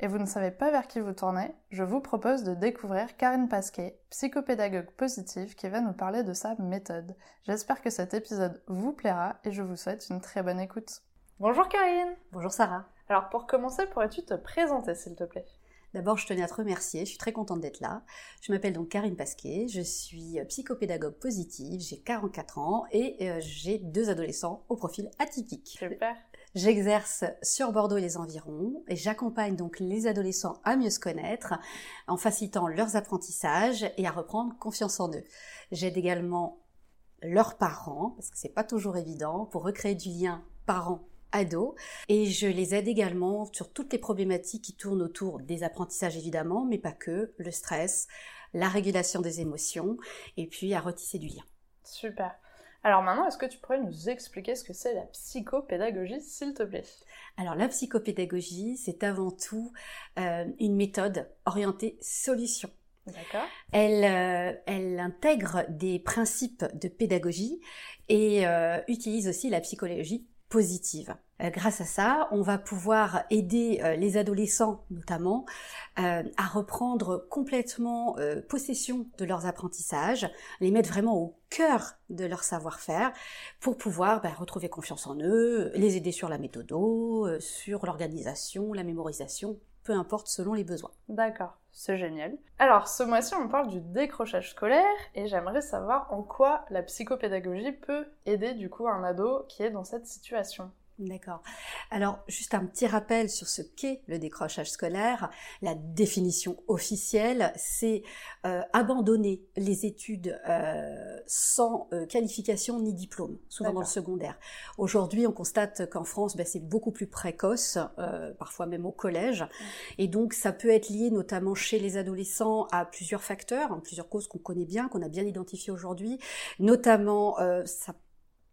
et vous ne savez pas vers qui vous tourner, je vous propose de découvrir Karine Pasquet, psychopédagogue positive qui va nous parler de sa méthode. J'espère que cet épisode vous plaira et je vous souhaite une très bonne écoute. Bonjour Karine Bonjour Sarah Alors pour commencer, pourrais-tu te présenter s'il te plaît? D'abord, je tenais à te remercier, je suis très contente d'être là. Je m'appelle donc Karine Pasquet, je suis psychopédagogue positive, j'ai 44 ans et euh, j'ai deux adolescents au profil atypique. Super J'exerce sur Bordeaux et les environs et j'accompagne donc les adolescents à mieux se connaître en facilitant leurs apprentissages et à reprendre confiance en eux. J'aide également leurs parents, parce que c'est pas toujours évident, pour recréer du lien parents ados et je les aide également sur toutes les problématiques qui tournent autour des apprentissages évidemment, mais pas que, le stress, la régulation des émotions et puis à retisser du lien. Super. Alors maintenant, est-ce que tu pourrais nous expliquer ce que c'est la psychopédagogie, s'il te plaît? Alors la psychopédagogie, c'est avant tout euh, une méthode orientée solution. D'accord. Elle, euh, elle intègre des principes de pédagogie et euh, utilise aussi la psychologie positive. Euh, grâce à ça, on va pouvoir aider euh, les adolescents notamment euh, à reprendre complètement possession de leurs apprentissages, les mettre vraiment au cœur de leur savoir-faire pour pouvoir ben, retrouver confiance en eux, les aider sur la méthodo, sur l'organisation, la mémorisation, peu importe selon les besoins. D'accord, c'est génial. Alors, ce mois-ci, on parle du décrochage scolaire et j'aimerais savoir en quoi la psychopédagogie peut aider du coup un ado qui est dans cette situation. D'accord. Alors, juste un petit rappel sur ce qu'est le décrochage scolaire. La définition officielle, c'est euh, abandonner les études euh, sans euh, qualification ni diplôme, souvent dans le secondaire. Aujourd'hui, on constate qu'en France, ben, c'est beaucoup plus précoce, parfois même au collège. Et donc, ça peut être lié notamment chez les adolescents à plusieurs facteurs, hein, plusieurs causes qu'on connaît bien, qu'on a bien identifiées aujourd'hui. Notamment, ça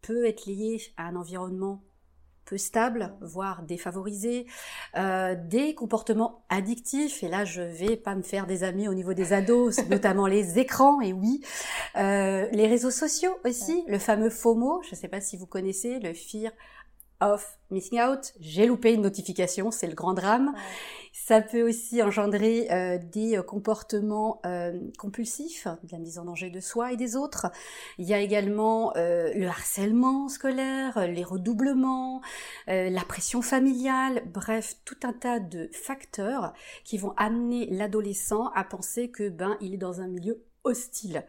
peut être lié à un environnement peu stable, voire défavorisé, euh, des comportements addictifs, et là je vais pas me faire des amis au niveau des ados, notamment les écrans, et oui, euh, les réseaux sociaux aussi, le fameux FOMO, je ne sais pas si vous connaissez, le Fear of Missing Out, j'ai loupé une notification, c'est le grand drame. Ça peut aussi engendrer euh, des euh, comportements euh, compulsifs, de la mise en danger de soi et des autres. Il y a également le harcèlement scolaire, les redoublements, la pression familiale, bref, tout un tas de facteurs qui vont amener l'adolescent à penser que ben il est dans un milieu hostile.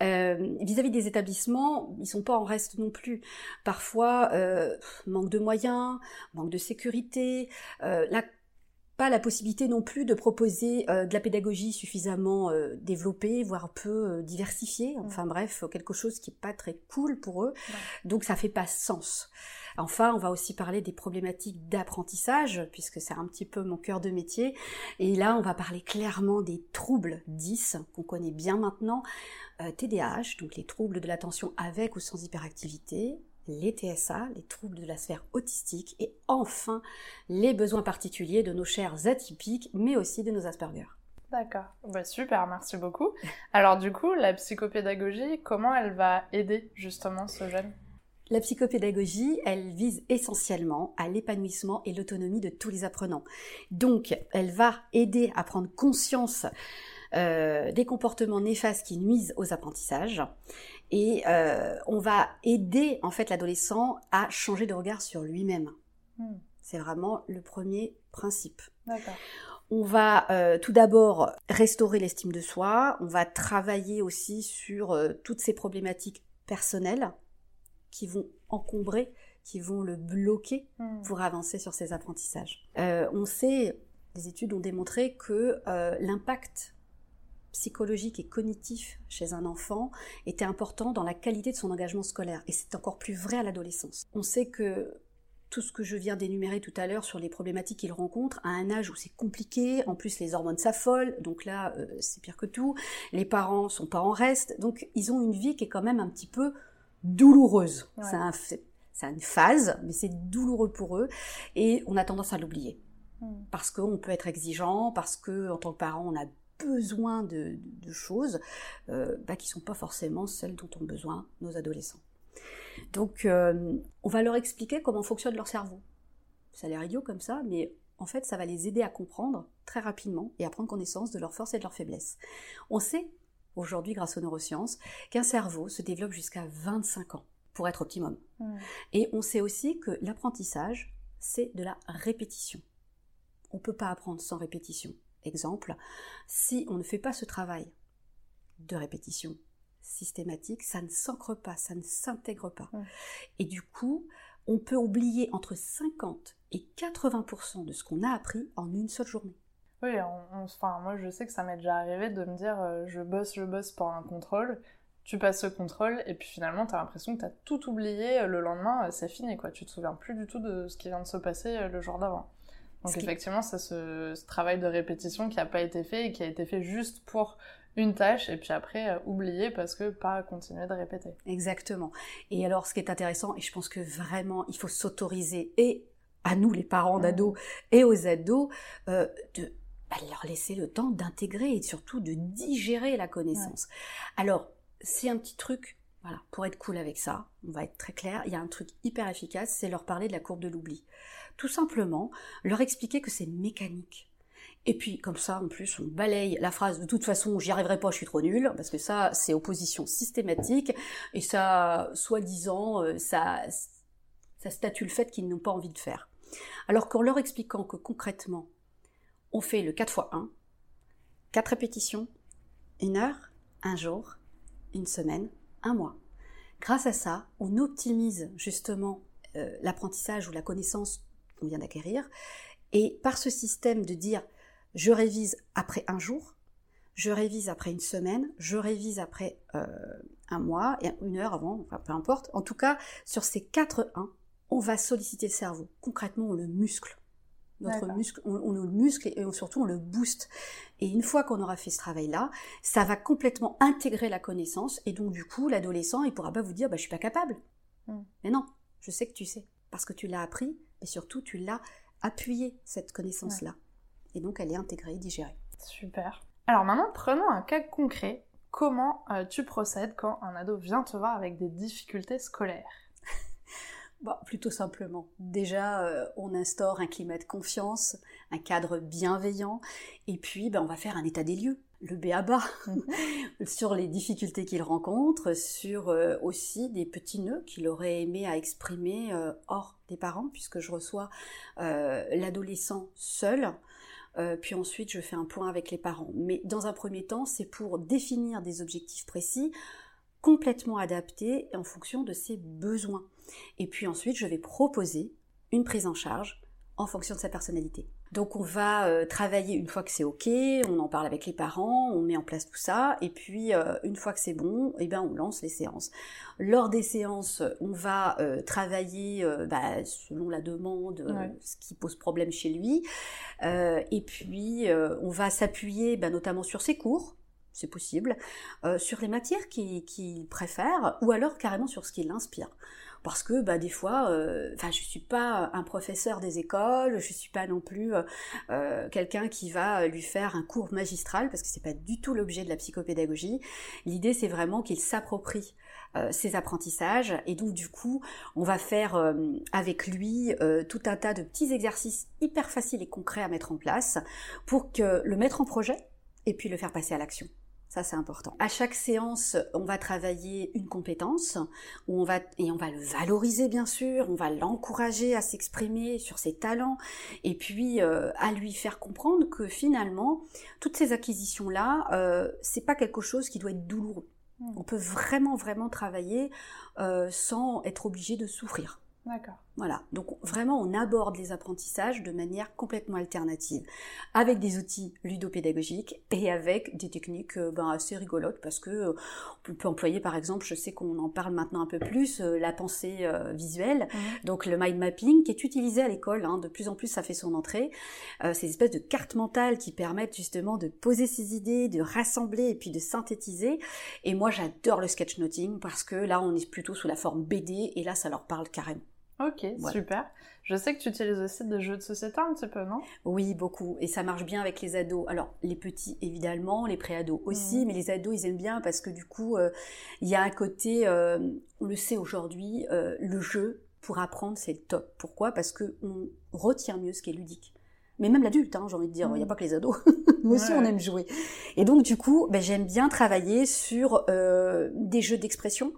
Vis-à-vis des établissements, ils sont pas en reste non plus. Parfois, manque de moyens, manque de sécurité, la pas la possibilité non plus de proposer euh, de la pédagogie suffisamment euh, développée, voire peu euh, diversifiée. Enfin bref, quelque chose qui est pas très cool pour eux. Donc ça fait pas sens. Enfin, on va aussi parler des problématiques d'apprentissage, puisque c'est un petit peu mon cœur de métier. Et là, on va parler clairement des troubles 10, qu'on connaît bien maintenant, TDAH, donc les troubles de l'attention avec ou sans hyperactivité, les TSA, les troubles de la sphère autistique, et enfin les besoins particuliers de nos chers atypiques, mais aussi de nos Asperger. D'accord, bah, super, merci beaucoup. Alors du coup, la psychopédagogie, comment elle va aider justement ce jeune? La psychopédagogie, elle vise essentiellement à l'épanouissement et l'autonomie de tous les apprenants. Donc, elle va aider à prendre conscience euh, des comportements néfastes qui nuisent aux apprentissages et euh, on va aider en fait l'adolescent à changer de regard sur lui-même. Hmm. C'est vraiment le premier principe. On va euh, tout d'abord restaurer l'estime de soi, on va travailler aussi sur euh, toutes ces problématiques personnelles qui vont encombrer, qui vont le bloquer hmm. pour avancer sur ses apprentissages. on sait, les études ont démontré que l'impact psychologique et cognitif chez un enfant était important dans la qualité de son engagement scolaire. Et c'est encore plus vrai à l'adolescence. On sait que tout ce que je viens d'énumérer tout à l'heure sur les problématiques qu'ils rencontrent à un âge où c'est compliqué, en plus les hormones s'affolent, donc là euh, c'est pire que tout, les parents sont pas en reste, donc ils ont une vie qui est quand même un petit peu douloureuse. C'est une phase, mais c'est douloureux pour eux, et on a tendance à l'oublier. Hmm. Parce qu'on peut être exigeant, parce que en tant que parent on a besoin de, choses euh, bah, qui sont pas forcément celles dont ont besoin nos adolescents. Donc, euh, on va leur expliquer comment fonctionne leur cerveau. Ça a l'air idiot comme ça, mais en fait, ça va les aider à comprendre très rapidement et à prendre connaissance de leurs forces et de leurs faiblesses. On sait, aujourd'hui, grâce aux neurosciences, qu'un cerveau se développe jusqu'à 25 ans pour être optimum. Mmh. Et on sait aussi que l'apprentissage, c'est de la répétition. On ne peut pas apprendre sans répétition. Exemple, si on ne fait pas ce travail de répétition, systématique, ça ne s'ancre pas, ça ne s'intègre pas. Et du coup, on peut oublier entre 50 et 80% de ce qu'on a appris en une seule journée. Oui, enfin, moi je sais que ça m'est déjà arrivé de me dire euh, je bosse, je bosse pour un contrôle, tu passes ce contrôle et puis finalement tu as l'impression que tu as tout oublié, euh, le lendemain euh, c'est fini quoi, tu te souviens plus du tout de ce qui vient de se passer le jour d'avant. Donc effectivement, c'est ce, ce, travail de répétition qui n'a pas été fait et qui a été fait juste pour une tâche et puis après euh, oublier parce que pas continuer de répéter. Exactement. Et alors ce qui est intéressant, et je pense que vraiment il faut s'autoriser, et à nous les parents mmh. d'ados et aux ados, euh, de bah, leur laisser le temps d'intégrer et surtout de digérer la connaissance. Alors, c'est un petit truc, voilà, pour être cool avec ça, on va être très clair, il y a un truc hyper efficace, c'est leur parler de la courbe de l'oubli. Tout simplement, leur expliquer que c'est mécanique et puis comme ça, en plus, on balaye la phrase de toute façon, j'y arriverai pas, je suis trop nul, parce que ça, c'est opposition systématique, et ça, soi-disant, euh, ça, ça statue le fait qu'ils n'ont pas envie de faire. Alors qu'en leur expliquant que concrètement, on fait le 4 x 1, 4 répétitions, une heure, un jour, une semaine, un mois. Grâce à ça, on optimise justement euh, l'apprentissage ou la connaissance qu'on vient d'acquérir. Et par ce système de dire je révise après un jour, je révise après une semaine, je révise après euh, un mois, et une heure avant, enfin, peu importe. En tout cas, sur ces 4 1, on va solliciter le cerveau. Concrètement, on le muscle. Notre muscle, on, le muscle et surtout on le booste. Et une fois qu'on aura fait ce travail-là, ça va complètement intégrer la connaissance et donc du coup, l'adolescent, il pourra pas vous dire, bah, je suis pas capable. Hmm. Mais non, je sais que tu sais, parce que tu l'as appris et surtout tu l'as appuyé cette connaissance-là et donc elle est intégrée, digérée. Super. Alors maintenant, prenons un cas concret. Comment euh, tu procèdes quand un ado vient te voir avec des difficultés scolaires? Bon, plutôt simplement. Déjà, euh, on instaure un climat de confiance, un cadre bienveillant, et puis ben, on va faire un état des lieux, le béaba, mhm. sur les difficultés qu'il rencontre, sur euh, aussi des petits nœuds qu'il aurait aimé à exprimer hors des parents, puisque je reçois l'adolescent seul, euh, puis ensuite je fais un point avec les parents. Mais dans un premier temps, c'est pour définir des objectifs précis, complètement adaptés en fonction de ses besoins. Et puis ensuite, je vais proposer une prise en charge en fonction de sa personnalité. Donc on va euh, travailler une fois que c'est ok, on en parle avec les parents, on met en place tout ça, et puis euh, une fois que c'est bon, eh ben on lance les séances. Lors des séances, on va euh, travailler bah, selon la demande, ce qui pose problème chez lui, et puis on va s'appuyer bah, notamment sur ses cours, c'est possible, sur les matières qu'il préfère, ou alors carrément sur ce qui l'inspire parce que bah, des fois, euh, enfin, je suis pas un professeur des écoles, je suis pas non plus euh, euh, quelqu'un qui va lui faire un cours magistral, parce que c'est pas du tout l'objet de la psychopédagogie. L'idée, c'est vraiment qu'il s'approprie ses apprentissages et donc du coup on va faire avec lui tout un tas de petits exercices hyper faciles et concrets à mettre en place pour que le mettre en projet et puis le faire passer à l'action. Ça, c'est important. À chaque séance, on va travailler une compétence, où on va, et on va le valoriser, bien sûr, on va l'encourager à s'exprimer sur ses talents, et puis euh, à lui faire comprendre que finalement, toutes ces acquisitions-là, euh, c'est pas quelque chose qui doit être douloureux. Hmm. On peut vraiment, vraiment travailler euh, sans être obligé de souffrir. D'accord. Voilà, donc vraiment on aborde les apprentissages de manière complètement alternative, avec des outils ludopédagogiques et avec des techniques euh, ben, assez rigolotes parce que euh, on peut employer par exemple, je sais qu'on en parle maintenant un peu plus, euh, la pensée visuelle, donc le mind mapping qui est utilisé à l'école, hein, de plus en plus ça fait son entrée, ces espèces de cartes mentales qui permettent justement de poser ses idées, de rassembler et puis de synthétiser. Et moi j'adore le sketchnoting parce que là on est plutôt sous la forme BD et là ça leur parle carrément. Ok, super. Je sais que tu utilises aussi des jeux de société un petit peu, non? Oui, beaucoup. Et ça marche bien avec les ados. Alors, les petits, évidemment, les pré-ados aussi, mhm. mais les ados, ils aiment bien parce que du coup, euh, il y a un côté, euh, on le sait aujourd'hui, euh, le jeu pour apprendre, c'est le top. Pourquoi? Parce qu'on retient mieux ce qui est ludique mais même l'adulte, hein, j'ai envie de dire, il n'y a mm. pas que les ados, nous aussi on aime jouer. Et donc du coup, ben, j'aime bien travailler sur euh, des jeux d'expression.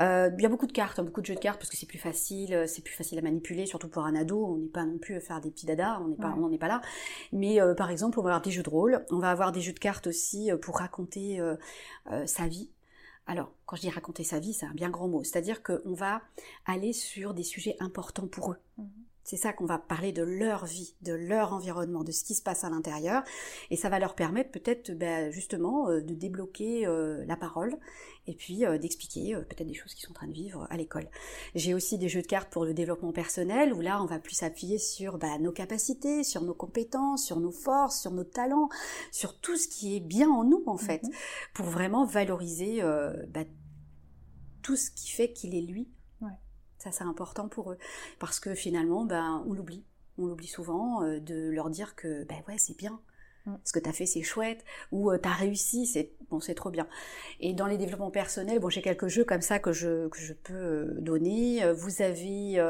Euh, il y a beaucoup de cartes, hein, beaucoup de jeux de cartes parce que c'est plus facile, euh, c'est plus facile à manipuler, surtout pour un ado. On n'est pas non plus à faire des petits dadas, on n'est pas, on n'en est pas là. Mais par exemple, on va avoir des jeux de rôle, on va avoir des jeux de cartes aussi pour raconter sa vie. Alors, quand je dis raconter sa vie, c'est un bien grand mot. C'est-à-dire qu'on va aller sur des sujets importants pour eux. Mm. C'est ça qu'on va parler de leur vie, de leur environnement, de ce qui se passe à l'intérieur. Et ça va leur permettre peut-être ben, justement euh, de débloquer euh, la parole et puis euh, d'expliquer peut-être des choses qu'ils sont en train de vivre à l'école. J'ai aussi des jeux de cartes pour le développement personnel où là on va plus s'appuyer sur ben, nos capacités, sur nos compétences, sur nos forces, sur nos talents, sur tout ce qui est bien en nous en fait, mhm. pour vraiment valoriser ben, tout ce qui fait qu'il est lui ça, c'est important pour eux. Parce que finalement, ben, on l'oublie. On l'oublie souvent euh, de leur dire que, ben ouais, c'est bien. Mm. Ce que tu as fait, c'est chouette. Ou euh, tu as réussi, c'est bon, c'est trop bien. Et dans les développements personnels, bon, j'ai quelques jeux comme ça que je, que je peux euh, donner. Vous avez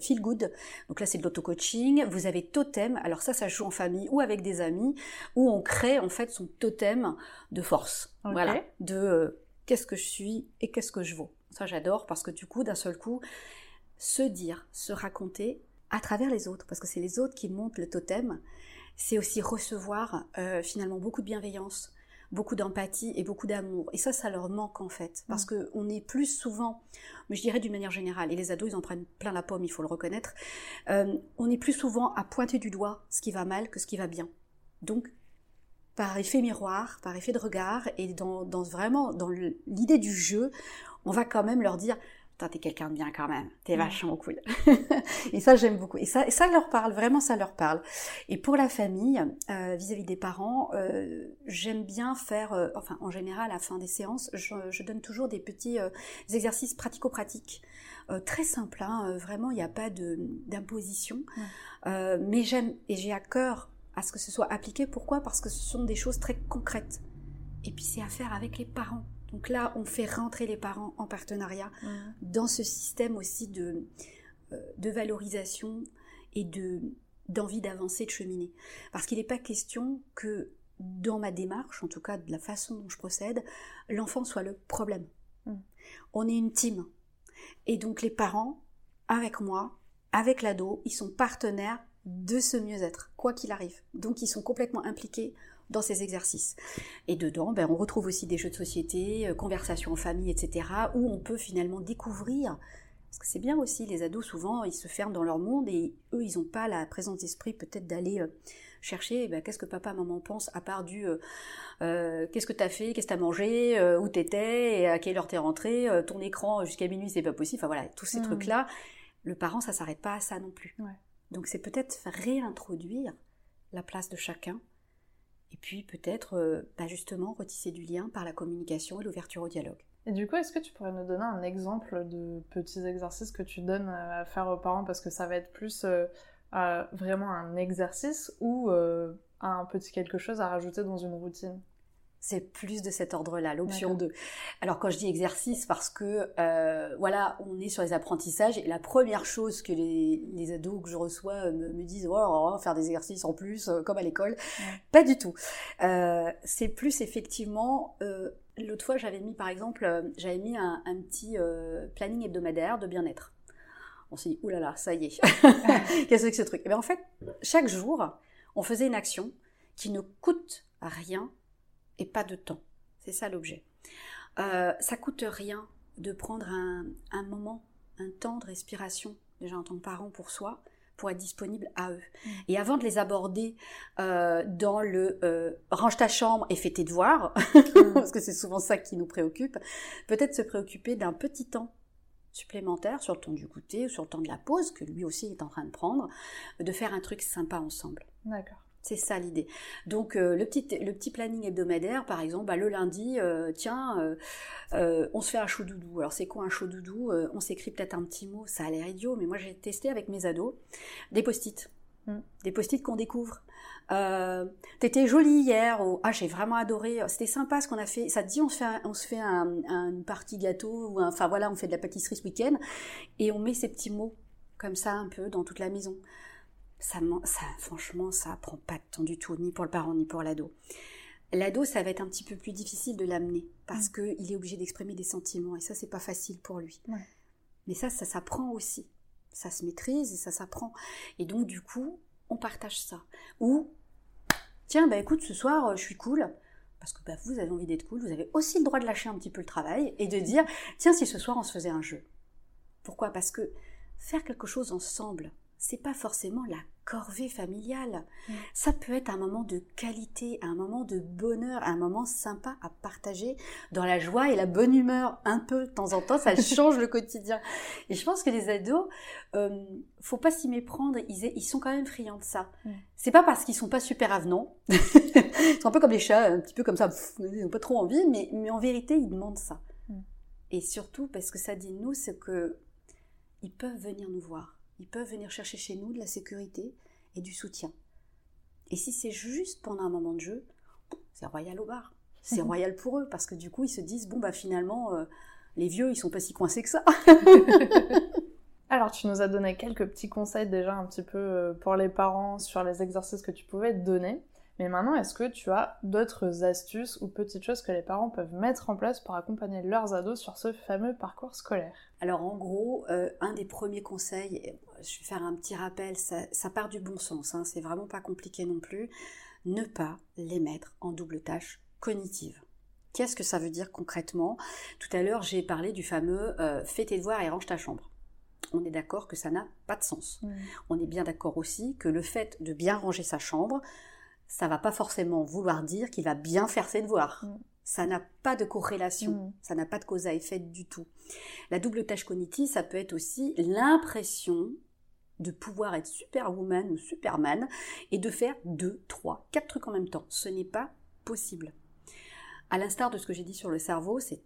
Feel Good. Donc là, c'est de l'auto-coaching. Vous avez Totem. Alors ça, ça joue en famille ou avec des amis, où on crée en fait son totem de force. Voilà. De qu'est-ce que je suis et qu'est-ce que je vaux. Ça, j'adore parce que du coup, d'un seul coup, se dire, se raconter à travers les autres, parce que c'est les autres qui montent le totem, c'est aussi recevoir euh, finalement beaucoup de bienveillance, beaucoup d'empathie et beaucoup d'amour. Et ça, ça leur manque en fait, parce mm. qu'on est plus souvent, mais je dirais d'une manière générale, et les ados, ils en prennent plein la pomme, il faut le reconnaître, euh, on est plus souvent à pointer du doigt ce qui va mal que ce qui va bien. Donc, par effet miroir, par effet de regard, et dans, dans vraiment dans l'idée du jeu, on va quand même leur dire t'es quelqu'un de bien quand même, t'es mm. vachement cool. et ça, j'aime beaucoup. Et ça, ça leur parle, vraiment, ça leur parle. Et pour la famille, euh, vis-à-vis des parents, euh, j'aime bien faire, euh, enfin, en général, à la fin des séances, je, donne toujours des petits exercices pratico-pratiques. très simples, hein, vraiment, il n'y a pas d'imposition. mais j'aime, et j'ai à cœur à ce que ce soit appliqué. Pourquoi? Parce que ce sont des choses très concrètes. Et puis c'est à faire avec les parents. Donc là, on fait rentrer les parents en partenariat mmh. dans ce système aussi de, euh, de valorisation et de d'envie d'avancer, de cheminer. Parce qu'il n'est pas question que dans ma démarche, en tout cas de la façon dont je procède, l'enfant soit le problème. Mmh. On est une team. Et donc les parents, avec moi, avec l'ado, ils sont partenaires de ce mieux-être, quoi qu'il arrive. Donc ils sont complètement impliqués dans ces exercices. Et dedans, ben, on retrouve aussi des jeux de société, euh, conversations en famille, etc., où on peut finalement découvrir, parce que c'est bien aussi, les ados souvent, ils se ferment dans leur monde et eux, ils n'ont pas la présence d'esprit peut-être d'aller euh, chercher ben, qu'est-ce que papa, maman pense, à part du euh, qu'est-ce que t'as fait, qu'est-ce que t'as mangé, où t'étais, et à quelle heure t'es rentré, ton écran jusqu'à minuit, c'est pas possible, enfin voilà, tous ces mmh. trucs-là, le parent, ça s'arrête pas à ça non plus. Donc c'est peut-être réintroduire la place de chacun et puis peut-être euh, bah, justement retisser du lien par la communication et l'ouverture au dialogue. Et du coup, est-ce que tu pourrais nous donner un exemple de petits exercices que tu donnes à faire aux parents parce que ça va être plus euh, vraiment un exercice ou euh, un petit quelque chose à rajouter dans une routine? C'est plus de cet ordre-là, l'option 2. Alors quand je dis exercice, parce que euh, voilà, on est sur les apprentissages et la première chose que les, ados que je reçois euh, me, disent, oh, on va faire des exercices en plus, euh, comme à l'école. Pas du tout. c'est plus effectivement, l'autre fois j'avais mis par exemple, j'avais mis un, petit planning hebdomadaire de bien-être. On s'est dit, oulala, ça y est, qu'est-ce que c'est que ce truc? Et bien en fait, chaque jour, on faisait une action qui ne coûte rien et pas de temps. C'est ça l'objet. Euh, ça coûte rien de prendre un, moment un temps de respiration, déjà en tant que parent pour soi, pour être disponible à eux. Mm. Et avant de les aborder euh, dans le euh, range ta chambre et fais tes devoirs, mm. parce que c'est souvent ça qui nous préoccupe, peut-être se préoccuper d'un petit temps supplémentaire sur le temps du goûter ou sur le temps de la pause que lui aussi est en train de prendre, de faire un truc sympa ensemble. D'accord. C'est ça l'idée. Donc euh, le, petit, le petit planning hebdomadaire, par exemple, bah, le lundi, euh, tiens, euh, on se fait un chaud doudou. Alors c'est quoi un chaud doudou On s'écrit peut-être un petit mot, ça a l'air idiot, mais moi j'ai testé avec mes ados des post-it. Mm. Des post-it qu'on découvre. T'étais jolie hier. Ah, j'ai vraiment adoré. C'était sympa ce qu'on a fait. Ça te dit, on se fait, on se fait un, une partie gâteau ou enfin voilà, on fait de la pâtisserie ce week-end et on met ces petits mots comme ça un peu dans toute la maison ça, ça, franchement, ça prend pas de temps du tout, ni pour le parent, ni pour l'ado. L'ado, ça va être un petit peu plus difficile de l'amener parce que qu'il est obligé d'exprimer des sentiments et ça, c'est pas facile pour lui. Mais ça, ça s'apprend aussi. Ça se maîtrise et ça s'apprend. Et donc, du coup, on partage ça. Ou, tiens, bah écoute, ce soir, euh, je suis cool. Parce que bah, vous avez envie d'être cool, vous avez aussi le droit de lâcher un petit peu le travail et de dire, tiens, si ce soir on se faisait un jeu. Pourquoi? Parce que faire quelque chose ensemble, c'est pas forcément la corvée familiale. Mm. Ça peut être un moment de qualité, un moment de bonheur, un moment sympa à partager dans la joie et la bonne humeur. Un peu de temps en temps, ça change le quotidien. Et je pense que les ados, euh, faut pas s'y méprendre, ils, ils, sont quand même friands de ça. Mm. C'est pas parce qu'ils sont pas super avenants, ils sont un peu comme les chats, un petit peu comme ça, ils n'ont pas trop envie, mais, mais en vérité, ils demandent ça. Mm. Et surtout parce que ça dit de nous, c'est que ils peuvent venir nous voir ils peuvent venir chercher chez nous de la sécurité et du soutien. Et si c'est juste pendant un moment de jeu, c'est royal au bar. C'est royal pour eux parce que du coup ils se disent bon bah finalement euh, les vieux ils sont pas si coincés que ça. Alors tu nous as donné quelques petits conseils déjà un petit peu euh, pour les parents sur les exercices que tu pouvais donner. Mais maintenant, est-ce que tu as d'autres astuces ou petites choses que les parents peuvent mettre en place pour accompagner leurs ados sur ce fameux parcours scolaire? Alors en gros, euh, un des premiers conseils, je vais faire un petit rappel, ça, part du bon sens, hein, c'est vraiment pas compliqué non plus, ne pas les mettre en double tâche cognitive. Qu'est-ce que ça veut dire concrètement? Tout à l'heure, j'ai parlé du fameux euh, fais tes devoirs et range ta chambre on est d'accord que ça n'a pas de sens. Mmh. On est bien d'accord aussi que le fait de bien ranger sa chambre, ça va pas forcément vouloir dire qu'il va bien faire ses devoirs. Mm. Ça n'a pas de corrélation, mm. ça n'a pas de cause à effet du tout. La double tâche cognitive, ça peut être aussi l'impression de pouvoir être superwoman ou superman et de faire deux, trois, quatre trucs en même temps. Ce n'est pas possible. À l'instar de ce que j'ai dit sur le cerveau, c'est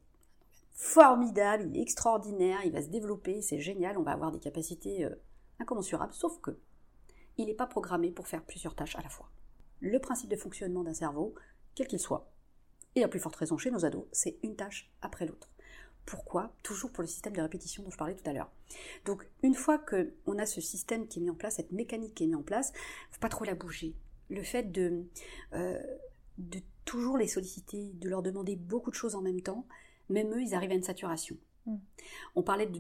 formidable, il est extraordinaire, il va se développer, c'est génial, on va avoir des capacités euh, incommensurables, sauf que il n'est pas programmé pour faire plusieurs tâches à la fois le principe de fonctionnement d'un cerveau, quel qu'il soit. Et à plus forte raison chez nos ados, c'est une tâche après l'autre. Pourquoi? Toujours pour le système de répétition dont je parlais tout à l'heure. Donc, une fois qu'on a ce système qui est mis en place, cette mécanique qui est mise en place, faut pas trop la bouger. Le fait de, euh, de toujours les solliciter, de leur demander beaucoup de choses en même temps, même eux, ils arrivent à une saturation. Mm. On parlait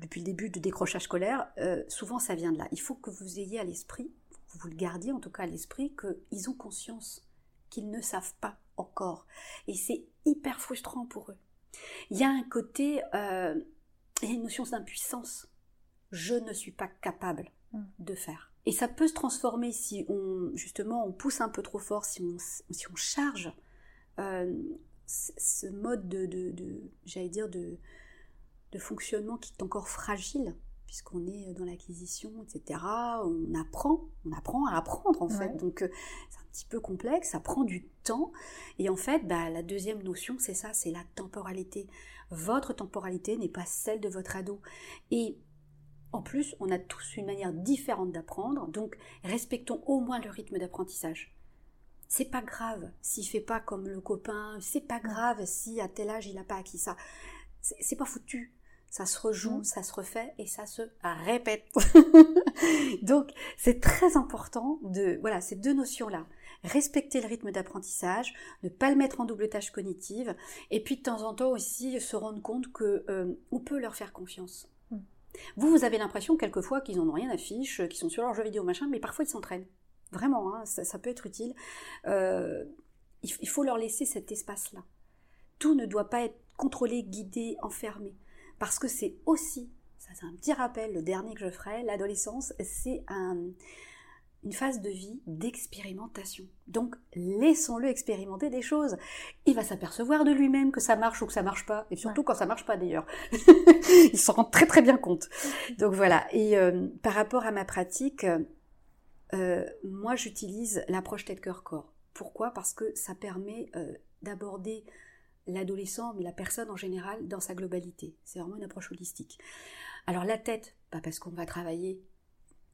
depuis le début de décrochage scolaire, euh, souvent ça vient de là. Il faut que vous ayez à l'esprit vous le gardiez en tout cas à l'esprit, qu'ils ont conscience qu'ils ne savent pas encore. Et c'est hyper frustrant pour eux. Il y a un côté, euh, il y a une notion d'impuissance. Je ne suis pas capable mm. de faire. Et ça peut se transformer si on, justement, on pousse un peu trop fort, si on, si on charge euh, ce mode de, de, de j'allais dire, de, de fonctionnement qui est encore fragile puisqu'on est dans l'acquisition, etc. On apprend, on apprend à apprendre en fait. Donc euh, c'est un petit peu complexe, ça prend du temps. Et en fait, bah, la deuxième notion, c'est ça, c'est la temporalité. Votre temporalité n'est pas celle de votre ado. Et en plus, on a tous une manière différente d'apprendre, donc respectons au moins le rythme d'apprentissage. C'est pas grave s'il fait pas comme le copain, c'est pas grave si à tel âge il n'a pas acquis ça. C'est pas foutu ça se rejoue, mm. ça se refait et ça se répète. Donc, c'est très important de, voilà, ces deux notions-là. Respecter le rythme d'apprentissage, ne pas le mettre en double tâche cognitive, et puis de temps en temps aussi se rendre compte que euh, on peut leur faire confiance. Mm. Vous, vous avez l'impression quelquefois qu'ils n'en ont rien à fiche, qu'ils sont sur leur jeu vidéo machin, mais parfois ils s'entraînent. Vraiment, hein, ça, peut être utile. Euh, il faut leur laisser cet espace-là. Tout ne doit pas être contrôlé, guidé, enfermé parce que c'est aussi, ça c'est un petit rappel, le dernier que je ferai, l'adolescence, c'est une phase de vie d'expérimentation. Donc laissons-le expérimenter des choses. Il va s'apercevoir de lui-même que ça marche ou que ça marche pas, et surtout quand ça marche pas d'ailleurs. Il s'en rend très très bien compte. Donc voilà. Et euh, par rapport à ma pratique, euh, moi j'utilise l'approche tête-cœur-corps. Pourquoi? Parce que ça permet euh, d'aborder l'adolescent, mais la personne en général, dans sa globalité. C'est vraiment une approche holistique. Alors la tête, pas parce qu'on va travailler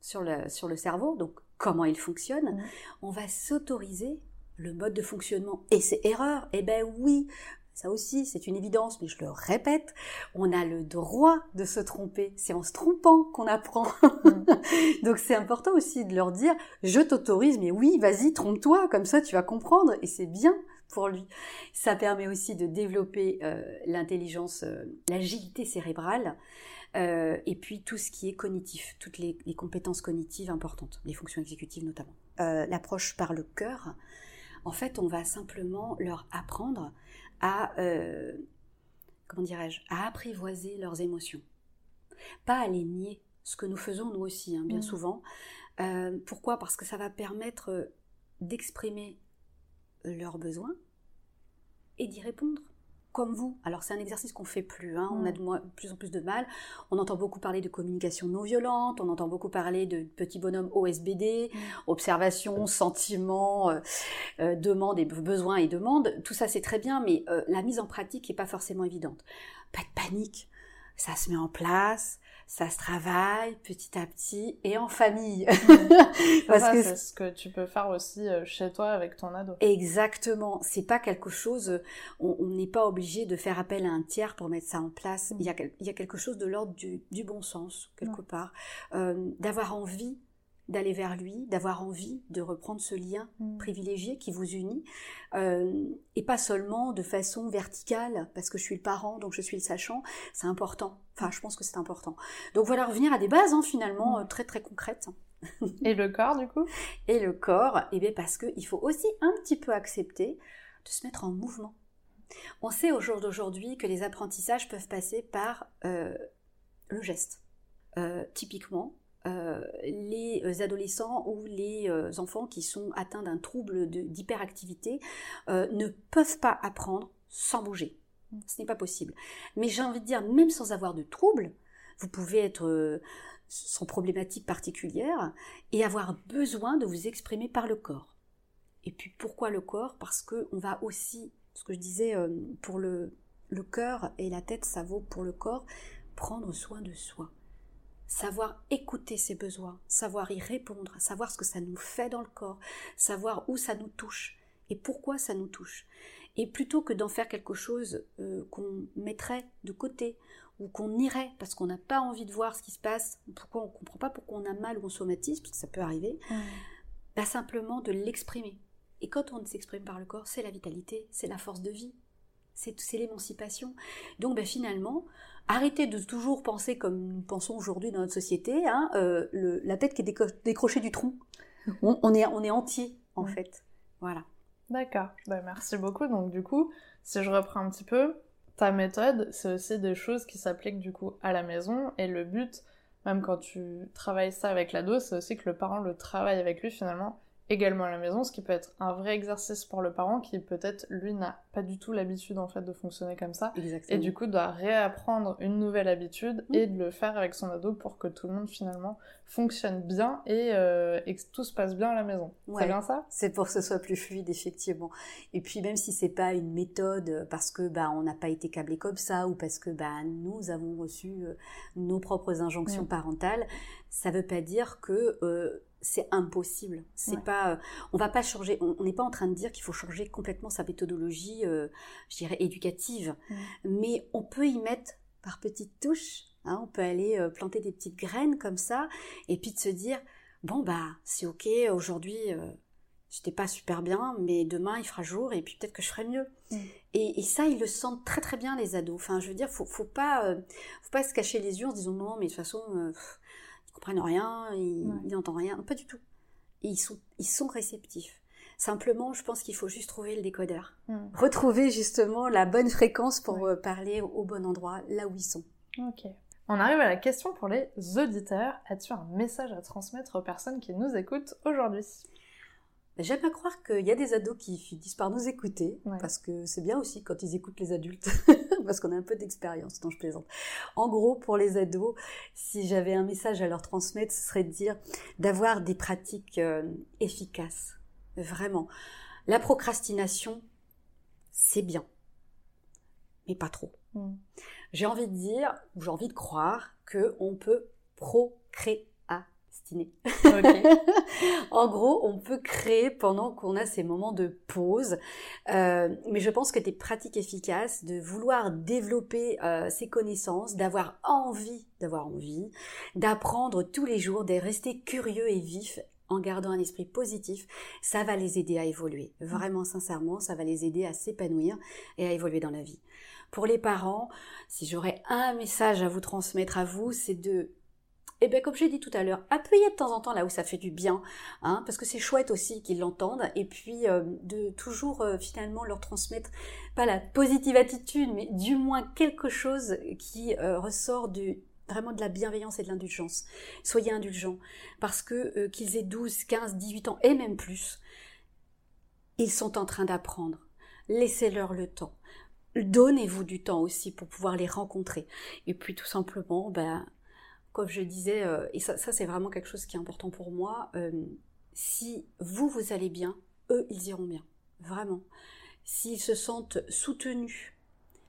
sur le, sur le cerveau, donc comment il fonctionne, on va s'autoriser le mode de fonctionnement et ses erreurs. Eh ben oui, ça aussi, c'est une évidence, mais je le répète, on a le droit de se tromper. C'est en se trompant qu'on apprend. Donc c'est important aussi de leur dire, je t'autorise, mais oui, vas-y, trompe-toi, comme ça tu vas comprendre, et c'est bien pour lui. Ça permet aussi de développer euh, l'intelligence, euh, l'agilité cérébrale, euh, et puis tout ce qui est cognitif, toutes les, compétences cognitives importantes, les fonctions exécutives notamment. L'approche par le cœur, en fait, on va simplement leur apprendre à, comment dirais-je, à apprivoiser leurs émotions, pas à les nier, ce que nous faisons nous aussi, hein, bien mmh. souvent. pourquoi? Parce que ça va permettre d'exprimer leurs besoins et d'y répondre comme vous. Alors c'est un exercice qu'on fait plus, hein. on a de, plus en plus de mal. On entend beaucoup parler de communication non violente, on entend beaucoup parler de petits bonhommes OSBD, observation, sentiment, euh, euh, demande et besoins et demandes. Tout ça c'est très bien, mais euh, la mise en pratique n'est pas forcément évidente. Pas de panique, ça se met en place ça se travaille petit à petit et en famille. Parce que c'est ce que tu peux faire aussi euh, chez toi avec ton ado. Exactement. C'est pas quelque chose, on n'est pas obligé de faire appel à un tiers pour mettre ça en place. Mm. Il, y a, il y a quelque chose de l'ordre du, du, bon sens, quelque part. Euh, D'avoir envie d'aller vers lui, d'avoir envie de reprendre ce lien mm. privilégié qui vous unit, euh, et pas seulement de façon verticale, parce que je suis le parent, donc je suis le sachant, c'est important. Enfin, je pense que c'est important. Donc voilà, revenir à des bases, hein, finalement, mm. euh, très très concrètes. et le corps, du coup? Et le corps, eh bien parce qu'il faut aussi un petit peu accepter de se mettre en mouvement. On sait au jour d'aujourd'hui que les apprentissages peuvent passer par euh, le geste. typiquement, euh, les euh, adolescents ou les euh, enfants qui sont atteints d'un trouble d'hyperactivité ne peuvent pas apprendre sans bouger. Ce n'est pas possible. Mais j'ai envie de dire, même sans avoir de trouble, vous pouvez être sans problématique particulière et avoir besoin de vous exprimer par le corps. Et puis pourquoi le corps? Parce que on va aussi, ce que je disais pour le, le cœur et la tête, ça vaut pour le corps, prendre soin de soi savoir écouter ses besoins, savoir y répondre, savoir ce que ça nous fait dans le corps, savoir où ça nous touche et pourquoi ça nous touche. Et plutôt que d'en faire quelque chose euh, qu'on mettrait de côté ou qu'on irait parce qu'on n'a pas envie de voir ce qui se passe, pourquoi on ne comprend pas pourquoi on a mal ou on somatise, parce que ça peut arriver, bah simplement de l'exprimer. Et quand on s'exprime par le corps, c'est la vitalité, c'est la force de vie, c'est l'émancipation. Donc bah, finalement, Arrêtez de toujours penser comme nous pensons aujourd'hui dans notre société, hein, euh, la tête qui est décrochée du tronc. On, est, on est entier, en fait. Voilà. D'accord. Bah, merci beaucoup. Donc, du coup, si je reprends un petit peu, ta méthode, c'est aussi des choses qui s'appliquent du coup à la maison. Et le but, même quand tu travailles ça avec l'ado, c'est aussi que le parent le travaille avec lui finalement également à la maison, ce qui peut être un vrai exercice pour le parent qui peut-être lui n'a pas du tout l'habitude en fait de fonctionner comme ça et du coup doit réapprendre une nouvelle habitude mm. et de le faire avec son ado pour que tout le monde finalement fonctionne bien et, euh, que tout se passe bien à la maison. C'est bien ça? C'est pour que ce soit plus fluide effectivement. Et puis même si c'est pas une méthode parce que bah on n'a pas été câblé comme ça ou parce que bah nous avons reçu euh, nos propres injonctions mm. parentales, ça veut pas dire que euh, c'est impossible. C'est pas, euh, on va pas changer. On n'est pas en train de dire qu'il faut changer complètement sa méthodologie, euh, je dirais éducative, mais on peut y mettre par petites touches. Hein, on peut aller euh, planter des petites graines comme ça, et puis de se dire bon bah c'est ok. Aujourd'hui, j'étais pas super bien, mais demain il fera jour, et puis peut-être que je ferai mieux. Et, ça, ils le sentent très très bien les ados. Enfin, je veux dire, faut, faut pas, faut pas se cacher les yeux en se disant non, mais de toute façon comprennent rien, ils n'entendent rien. pas du tout. ils sont, ils sont réceptifs. Simplement, je pense qu'il faut juste trouver le décodeur. Hmm. Retrouver justement la bonne fréquence pour euh, parler au, bon endroit, là où ils sont. Ok. On arrive à la question pour les auditeurs. As-tu un message à transmettre aux personnes qui nous écoutent aujourd'hui? J'aime à croire qu'il y a des ados qui finissent par nous écouter, parce que c'est bien aussi quand ils écoutent les adultes, parce qu'on a un peu d'expérience, dont je plaisante. En gros, pour les ados, si j'avais un message à leur transmettre, ce serait de dire d'avoir des pratiques euh, efficaces, vraiment. La procrastination, c'est bien, mais pas trop. Mm. J'ai envie de dire, ou j'ai envie de croire, qu'on peut procréer en gros, on peut créer pendant qu'on a ces moments de pause. Euh, mais je pense que des pratiques efficaces, de vouloir développer euh, ses connaissances, d'avoir envie, d'avoir envie, d'apprendre tous les jours, de rester curieux et vif en gardant un esprit positif, ça va les aider à évoluer. Vraiment, sincèrement, ça va les aider à s'épanouir et à évoluer dans la vie. Pour les parents, si j'aurais un message à vous transmettre à vous, c'est de et bien comme j'ai dit tout à l'heure, appuyer de temps en temps là où ça fait du bien, hein, parce que c'est chouette aussi qu'ils l'entendent, et puis euh, de toujours euh, finalement leur transmettre pas la positive attitude, mais du moins quelque chose qui euh, ressort vraiment de la bienveillance et de l'indulgence. Soyez indulgents, parce que qu'ils aient 12, 15, 18 ans et même plus, ils sont en train d'apprendre. Laissez-leur le temps. Donnez-vous du temps aussi pour pouvoir les rencontrer. Et puis tout simplement, ben, comme je disais, euh, et ça, c'est vraiment quelque chose qui est important pour moi, euh, si vous, vous allez bien, eux, ils iront bien. Vraiment. S'ils se sentent soutenus,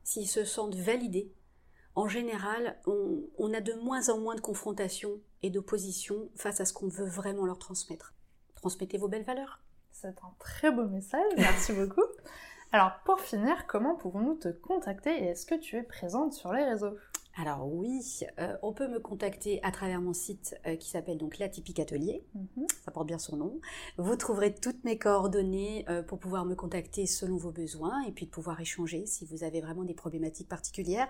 s'ils se sentent validés, en général, on, a de moins en moins de confrontations et d'opposition face à ce qu'on veut vraiment leur transmettre. Transmettez vos belles valeurs. C'est un très beau message, merci beaucoup. Alors pour finir, comment pouvons-nous te contacter et est-ce que tu es présente sur les réseaux? Alors oui, euh, on peut me contacter à travers mon site euh, qui s'appelle donc l'Atypique Atelier. Mhm. Ça porte bien son nom. Vous trouverez toutes mes coordonnées euh, pour pouvoir me contacter selon vos besoins et puis de pouvoir échanger si vous avez vraiment des problématiques particulières.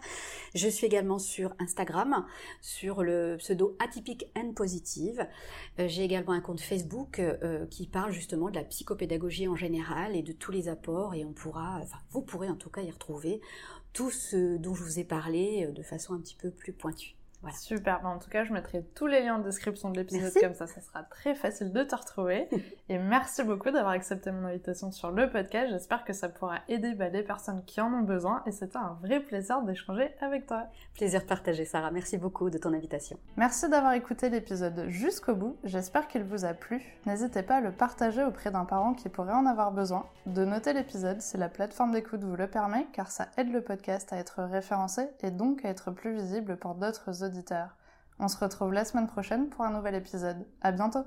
Je suis également sur Instagram sur le pseudo Atypique and Positive. J'ai également un compte Facebook qui parle justement de la psychopédagogie en général et de tous les apports et on pourra, enfin vous pourrez en tout cas y retrouver tout ce dont je vous ai parlé euh, de façon un petit peu plus pointue. Super, en tout cas je mettrai tous les liens en description de l'épisode comme ça, ça sera très facile de te retrouver. Et merci beaucoup d'avoir accepté mon invitation sur le podcast, j'espère que ça pourra aider bah, les personnes qui en ont besoin. Et c'était un vrai plaisir d'échanger avec toi. Plaisir partagé Sarah, merci beaucoup de ton invitation. Merci d'avoir écouté l'épisode jusqu'au bout, j'espère qu'il vous a plu. N'hésitez pas à le partager auprès d'un parent qui pourrait en avoir besoin, de noter l'épisode si la plateforme d'écoute vous le permet car ça aide le podcast à être référencé et donc à être plus visible pour d'autres on se retrouve la semaine prochaine pour un nouvel épisode. À bientôt!